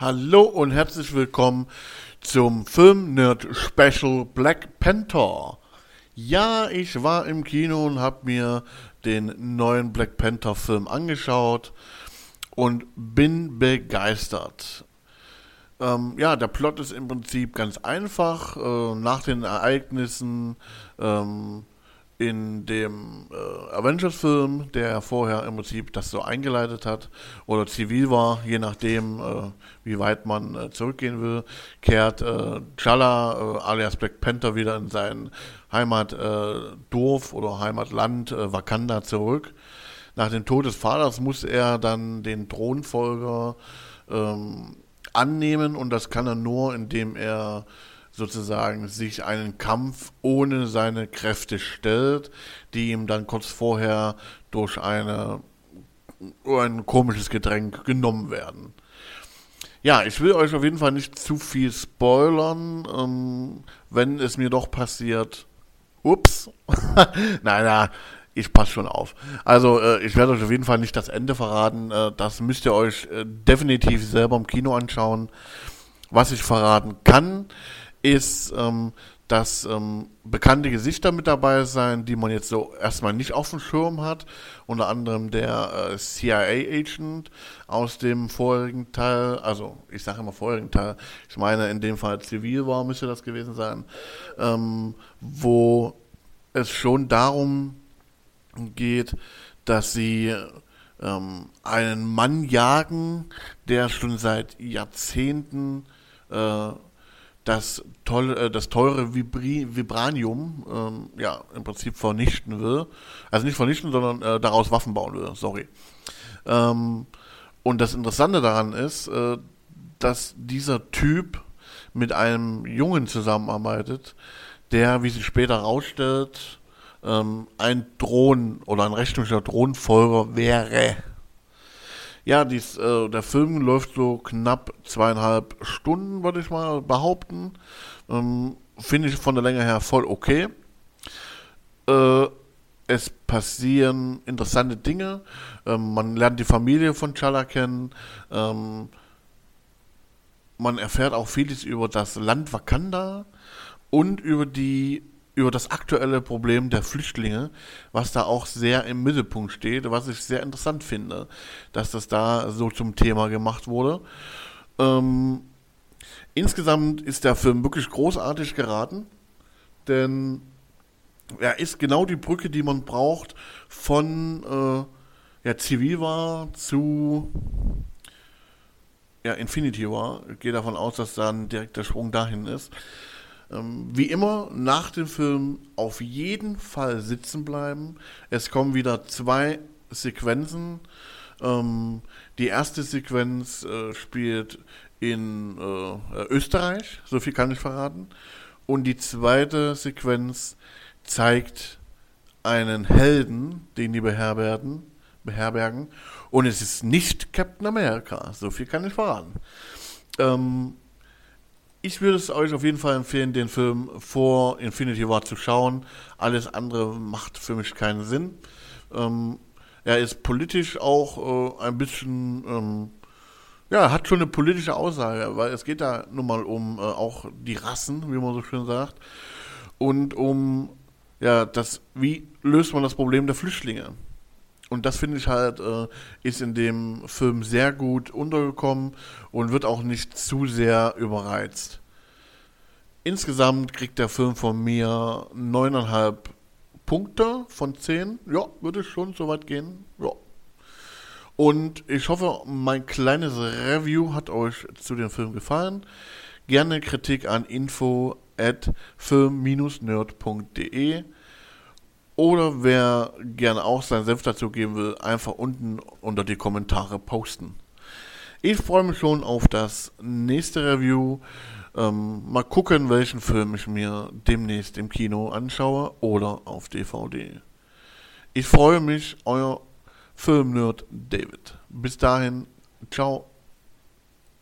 Hallo und herzlich willkommen zum Film Nerd Special Black Panther. Ja, ich war im Kino und habe mir den neuen Black Panther Film angeschaut und bin begeistert. Ähm, ja, der Plot ist im Prinzip ganz einfach. Äh, nach den Ereignissen ähm, in dem äh, Avengers-Film, der vorher im Prinzip das so eingeleitet hat oder zivil war, je nachdem, äh, wie weit man äh, zurückgehen will, kehrt äh, Chala äh, alias Black Panther wieder in sein Heimatdorf oder Heimatland äh, Wakanda zurück. Nach dem Tod des Vaters muss er dann den Thronfolger ähm, annehmen und das kann er nur, indem er sozusagen sich einen Kampf ohne seine Kräfte stellt, die ihm dann kurz vorher durch eine, ein komisches Getränk genommen werden. Ja, ich will euch auf jeden Fall nicht zu viel spoilern, ähm, wenn es mir doch passiert. Ups. nein, nein, ich passe schon auf. Also, äh, ich werde euch auf jeden Fall nicht das Ende verraten. Äh, das müsst ihr euch äh, definitiv selber im Kino anschauen. Was ich verraten kann, ist, ähm, dass ähm, bekannte Gesichter mit dabei sein, die man jetzt so erstmal nicht auf dem Schirm hat. Unter anderem der äh, CIA-Agent aus dem vorherigen Teil, also ich sage immer vorherigen Teil, ich meine in dem Fall zivil war, müsste das gewesen sein, ähm, wo es schon darum geht, dass sie ähm, einen Mann jagen, der schon seit Jahrzehnten äh, das, tolle, äh, das teure Vibri Vibranium ähm, ja, im Prinzip vernichten will. Also nicht vernichten, sondern äh, daraus Waffen bauen will, sorry. Ähm, und das Interessante daran ist, äh, dass dieser Typ mit einem Jungen zusammenarbeitet, der, wie sich später herausstellt, ähm, ein Drohnen- oder ein rechtlicher Drohnenfolger wäre. Ja, dies, äh, der Film läuft so knapp zweieinhalb Stunden, würde ich mal behaupten. Ähm, Finde ich von der Länge her voll okay. Äh, es passieren interessante Dinge. Ähm, man lernt die Familie von Chala kennen. Ähm, man erfährt auch vieles über das Land Wakanda und über die über das aktuelle Problem der Flüchtlinge, was da auch sehr im Mittelpunkt steht, was ich sehr interessant finde, dass das da so zum Thema gemacht wurde. Ähm, insgesamt ist der Film wirklich großartig geraten, denn er ist genau die Brücke, die man braucht von äh, ja, Zivil war zu ja, Infinity War. Ich gehe davon aus, dass dann direkt der Sprung dahin ist. Ähm, wie immer, nach dem Film auf jeden Fall sitzen bleiben. Es kommen wieder zwei Sequenzen. Ähm, die erste Sequenz äh, spielt in äh, Österreich, so viel kann ich verraten. Und die zweite Sequenz zeigt einen Helden, den die beherbergen, beherbergen. Und es ist nicht Captain America, so viel kann ich verraten. Ähm, ich würde es euch auf jeden Fall empfehlen, den Film vor Infinity War zu schauen. Alles andere macht für mich keinen Sinn. Ähm, er ist politisch auch äh, ein bisschen, ähm, ja, hat schon eine politische Aussage, weil es geht da nun mal um äh, auch die Rassen, wie man so schön sagt, und um, ja, das, wie löst man das Problem der Flüchtlinge? Und das finde ich halt, äh, ist in dem Film sehr gut untergekommen und wird auch nicht zu sehr überreizt. Insgesamt kriegt der Film von mir neuneinhalb Punkte von zehn. Ja, würde schon so weit gehen. Ja. Und ich hoffe, mein kleines Review hat euch zu dem Film gefallen. Gerne Kritik an info at film-nerd.de oder wer gerne auch seinen Senf dazu geben will, einfach unten unter die Kommentare posten. Ich freue mich schon auf das nächste Review. Ähm, mal gucken, welchen Film ich mir demnächst im Kino anschaue oder auf DVD. Ich freue mich, euer Filmnerd David. Bis dahin, ciao.